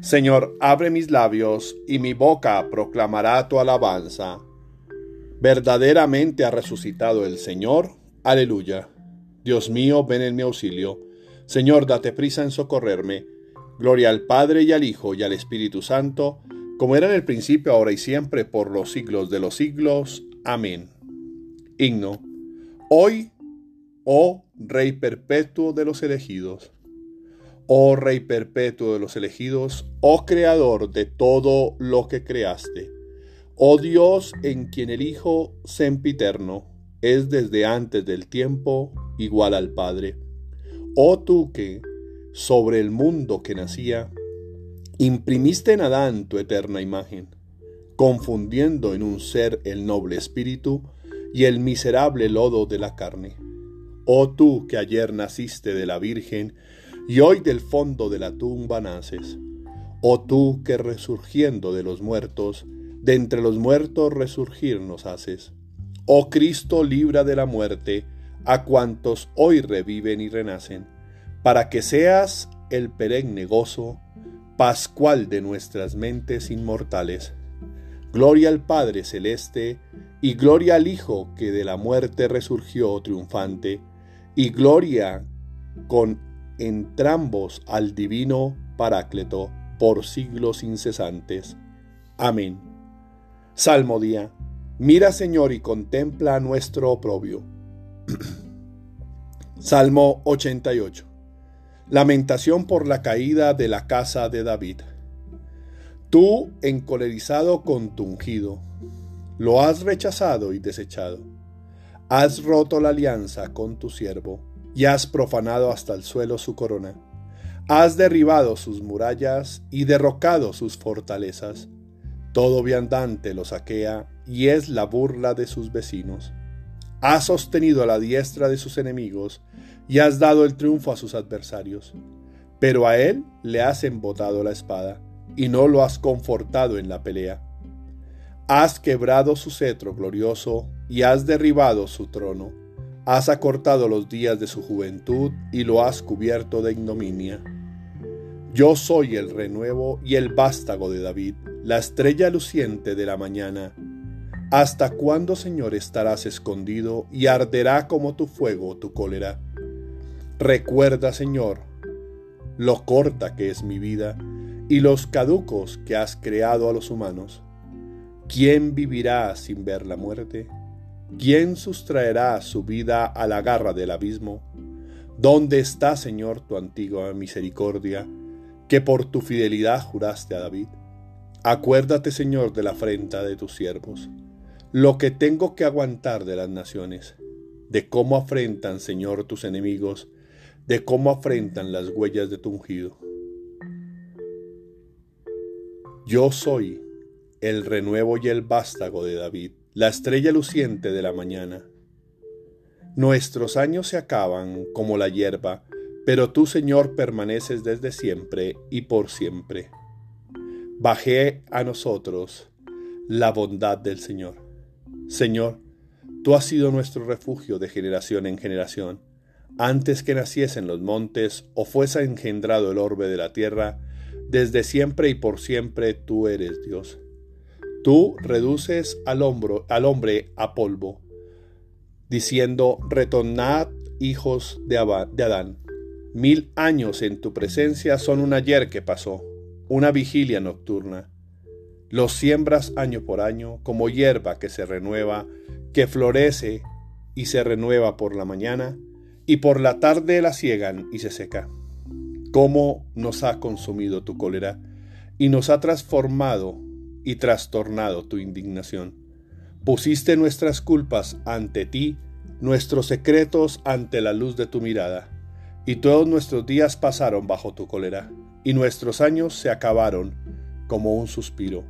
Señor, abre mis labios y mi boca proclamará tu alabanza. Verdaderamente ha resucitado el Señor. Aleluya. Dios mío, ven en mi auxilio. Señor, date prisa en socorrerme. Gloria al Padre y al Hijo y al Espíritu Santo, como era en el principio, ahora y siempre, por los siglos de los siglos. Amén. Himno. Hoy, oh Rey perpetuo de los elegidos oh Rey perpetuo de los elegidos, oh Creador de todo lo que creaste, oh Dios en quien el Hijo sempiterno es desde antes del tiempo igual al Padre, oh tú que, sobre el mundo que nacía, imprimiste en Adán tu eterna imagen, confundiendo en un ser el noble espíritu y el miserable lodo de la carne. Oh tú que ayer naciste de la Virgen, y hoy del fondo de la tumba naces. Oh tú que resurgiendo de los muertos, de entre los muertos resurgir nos haces. Oh Cristo libra de la muerte a cuantos hoy reviven y renacen, para que seas el perenne gozo, pascual de nuestras mentes inmortales. Gloria al Padre celeste, y gloria al Hijo que de la muerte resurgió triunfante, y gloria con entrambos al divino Paráclito por siglos incesantes. Amén. Salmo día. Mira Señor y contempla nuestro oprobio. Salmo 88. Lamentación por la caída de la casa de David. Tú, encolerizado con tu ungido, lo has rechazado y desechado. Has roto la alianza con tu siervo y has profanado hasta el suelo su corona. Has derribado sus murallas y derrocado sus fortalezas. Todo viandante lo saquea y es la burla de sus vecinos. Has sostenido a la diestra de sus enemigos y has dado el triunfo a sus adversarios. Pero a él le has embotado la espada y no lo has confortado en la pelea. Has quebrado su cetro glorioso y has derribado su trono Has acortado los días de su juventud y lo has cubierto de ignominia. Yo soy el renuevo y el vástago de David, la estrella luciente de la mañana. ¿Hasta cuándo, Señor, estarás escondido y arderá como tu fuego tu cólera? Recuerda, Señor, lo corta que es mi vida y los caducos que has creado a los humanos. ¿Quién vivirá sin ver la muerte? ¿Quién sustraerá su vida a la garra del abismo? ¿Dónde está, Señor, tu antigua misericordia, que por tu fidelidad juraste a David? Acuérdate, Señor, de la afrenta de tus siervos, lo que tengo que aguantar de las naciones, de cómo afrentan, Señor, tus enemigos, de cómo afrentan las huellas de tu ungido. Yo soy el renuevo y el vástago de David la estrella luciente de la mañana. Nuestros años se acaban como la hierba, pero tú, Señor, permaneces desde siempre y por siempre. Bajé a nosotros la bondad del Señor. Señor, tú has sido nuestro refugio de generación en generación. Antes que naciesen los montes o fuese engendrado el orbe de la tierra, desde siempre y por siempre tú eres Dios. Tú reduces al, hombro, al hombre a polvo, diciendo, retornad hijos de, Adán. Mil años en tu presencia son un ayer que pasó, una vigilia nocturna. Los siembras año por año como hierba que se renueva, que florece y se renueva por la mañana, y por la tarde la ciegan y se seca. ¿Cómo nos ha consumido tu cólera y nos ha transformado y trastornado tu indignación. Pusiste nuestras culpas ante ti, nuestros secretos ante la luz de tu mirada, y todos nuestros días pasaron bajo tu cólera, y nuestros años se acabaron como un suspiro.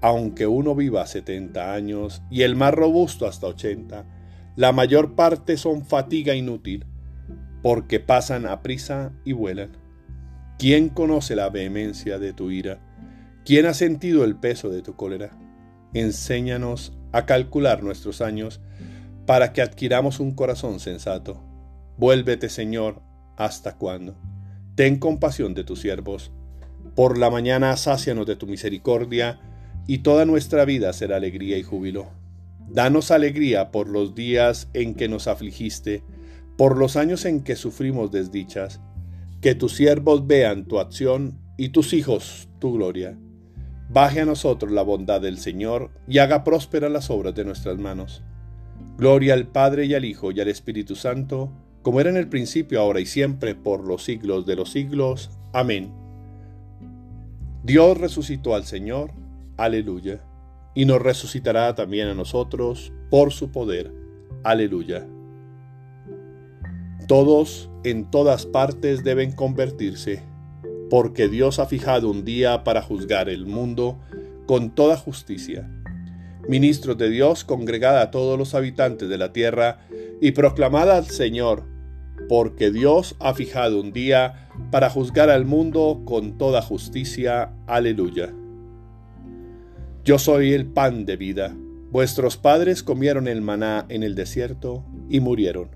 Aunque uno viva setenta años y el más robusto hasta ochenta, la mayor parte son fatiga inútil, porque pasan a prisa y vuelan. ¿Quién conoce la vehemencia de tu ira? ¿Quién ha sentido el peso de tu cólera? Enséñanos a calcular nuestros años para que adquiramos un corazón sensato. Vuélvete, Señor, ¿hasta cuándo? Ten compasión de tus siervos. Por la mañana sácianos de tu misericordia, y toda nuestra vida será alegría y júbilo. Danos alegría por los días en que nos afligiste, por los años en que sufrimos desdichas. Que tus siervos vean tu acción y tus hijos tu gloria. Baje a nosotros la bondad del Señor y haga prósperas las obras de nuestras manos. Gloria al Padre y al Hijo y al Espíritu Santo, como era en el principio, ahora y siempre, por los siglos de los siglos. Amén. Dios resucitó al Señor. Aleluya. Y nos resucitará también a nosotros por su poder. Aleluya. Todos en todas partes deben convertirse porque Dios ha fijado un día para juzgar el mundo con toda justicia. Ministros de Dios, congregad a todos los habitantes de la tierra y proclamad al Señor, porque Dios ha fijado un día para juzgar al mundo con toda justicia. Aleluya. Yo soy el pan de vida. Vuestros padres comieron el maná en el desierto y murieron.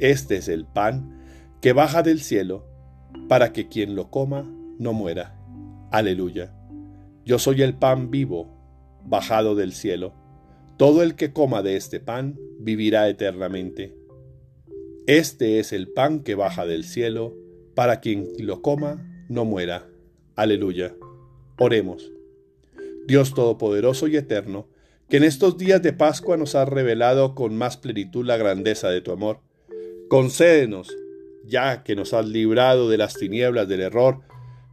Este es el pan que baja del cielo para que quien lo coma no muera. Aleluya. Yo soy el pan vivo, bajado del cielo. Todo el que coma de este pan vivirá eternamente. Este es el pan que baja del cielo, para quien lo coma no muera. Aleluya. Oremos. Dios Todopoderoso y Eterno, que en estos días de Pascua nos has revelado con más plenitud la grandeza de tu amor, concédenos ya que nos has librado de las tinieblas del error,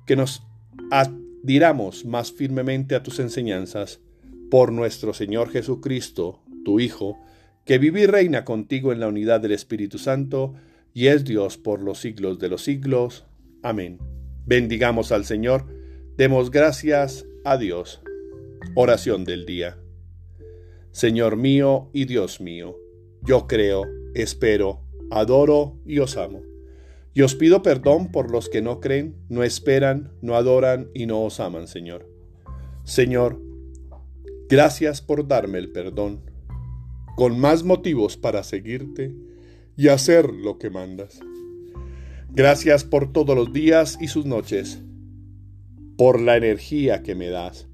que nos adhiramos más firmemente a tus enseñanzas, por nuestro Señor Jesucristo, tu Hijo, que vive y reina contigo en la unidad del Espíritu Santo, y es Dios por los siglos de los siglos. Amén. Bendigamos al Señor, demos gracias a Dios. Oración del día. Señor mío y Dios mío, yo creo, espero, adoro y os amo. Y os pido perdón por los que no creen, no esperan, no adoran y no os aman, Señor. Señor, gracias por darme el perdón, con más motivos para seguirte y hacer lo que mandas. Gracias por todos los días y sus noches, por la energía que me das,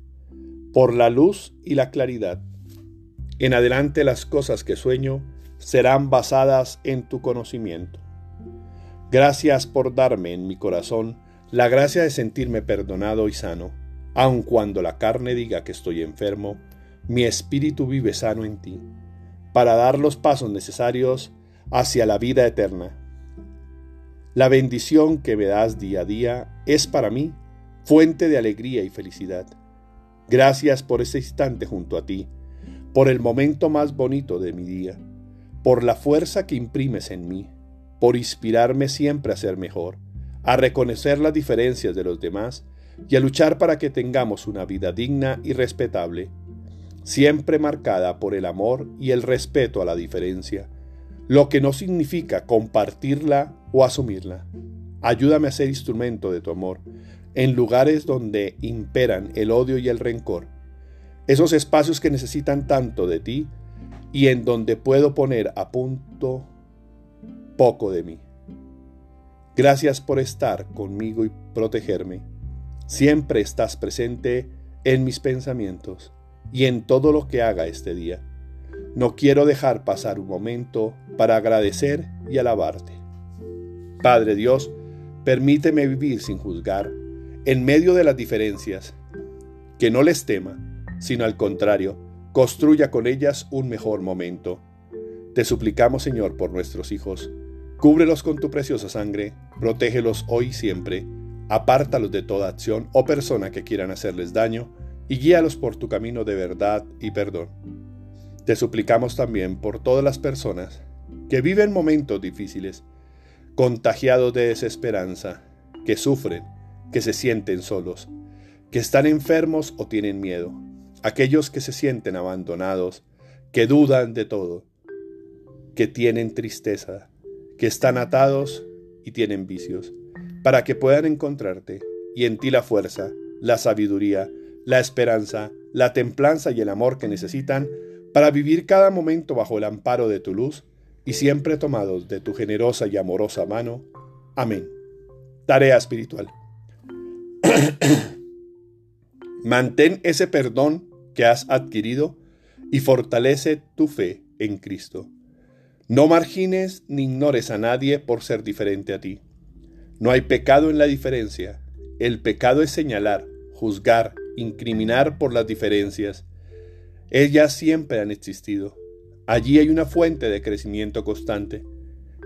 por la luz y la claridad. En adelante las cosas que sueño serán basadas en tu conocimiento. Gracias por darme en mi corazón la gracia de sentirme perdonado y sano, aun cuando la carne diga que estoy enfermo, mi espíritu vive sano en ti, para dar los pasos necesarios hacia la vida eterna. La bendición que me das día a día es para mí fuente de alegría y felicidad. Gracias por ese instante junto a ti, por el momento más bonito de mi día, por la fuerza que imprimes en mí por inspirarme siempre a ser mejor, a reconocer las diferencias de los demás y a luchar para que tengamos una vida digna y respetable, siempre marcada por el amor y el respeto a la diferencia, lo que no significa compartirla o asumirla. Ayúdame a ser instrumento de tu amor en lugares donde imperan el odio y el rencor, esos espacios que necesitan tanto de ti y en donde puedo poner a punto poco de mí. Gracias por estar conmigo y protegerme. Siempre estás presente en mis pensamientos y en todo lo que haga este día. No quiero dejar pasar un momento para agradecer y alabarte. Padre Dios, permíteme vivir sin juzgar, en medio de las diferencias, que no les tema, sino al contrario, construya con ellas un mejor momento. Te suplicamos, Señor, por nuestros hijos Cúbrelos con tu preciosa sangre, protégelos hoy y siempre, apártalos de toda acción o persona que quieran hacerles daño, y guíalos por tu camino de verdad y perdón. Te suplicamos también por todas las personas que viven momentos difíciles, contagiados de desesperanza, que sufren, que se sienten solos, que están enfermos o tienen miedo, aquellos que se sienten abandonados, que dudan de todo, que tienen tristeza, que están atados y tienen vicios, para que puedan encontrarte y en ti la fuerza, la sabiduría, la esperanza, la templanza y el amor que necesitan para vivir cada momento bajo el amparo de tu luz y siempre tomados de tu generosa y amorosa mano. Amén. Tarea espiritual. Mantén ese perdón que has adquirido y fortalece tu fe en Cristo. No margines ni ignores a nadie por ser diferente a ti. No hay pecado en la diferencia. El pecado es señalar, juzgar, incriminar por las diferencias. Ellas siempre han existido. Allí hay una fuente de crecimiento constante,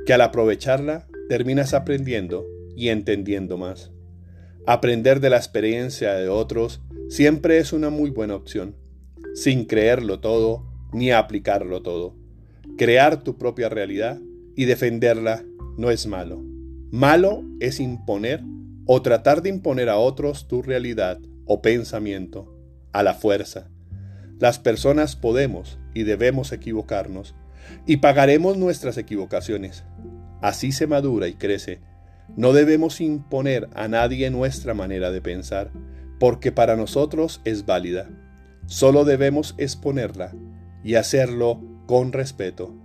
que al aprovecharla terminas aprendiendo y entendiendo más. Aprender de la experiencia de otros siempre es una muy buena opción, sin creerlo todo ni aplicarlo todo. Crear tu propia realidad y defenderla no es malo. Malo es imponer o tratar de imponer a otros tu realidad o pensamiento a la fuerza. Las personas podemos y debemos equivocarnos y pagaremos nuestras equivocaciones. Así se madura y crece. No debemos imponer a nadie nuestra manera de pensar, porque para nosotros es válida. Solo debemos exponerla y hacerlo con respeto.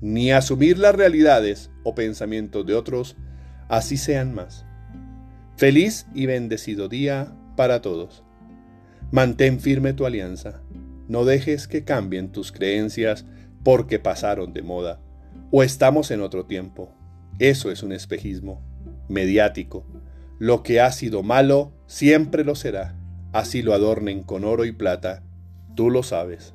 Ni asumir las realidades o pensamientos de otros, así sean más. Feliz y bendecido día para todos. Mantén firme tu alianza. No dejes que cambien tus creencias porque pasaron de moda o estamos en otro tiempo. Eso es un espejismo mediático. Lo que ha sido malo siempre lo será. Así lo adornen con oro y plata. Tú lo sabes.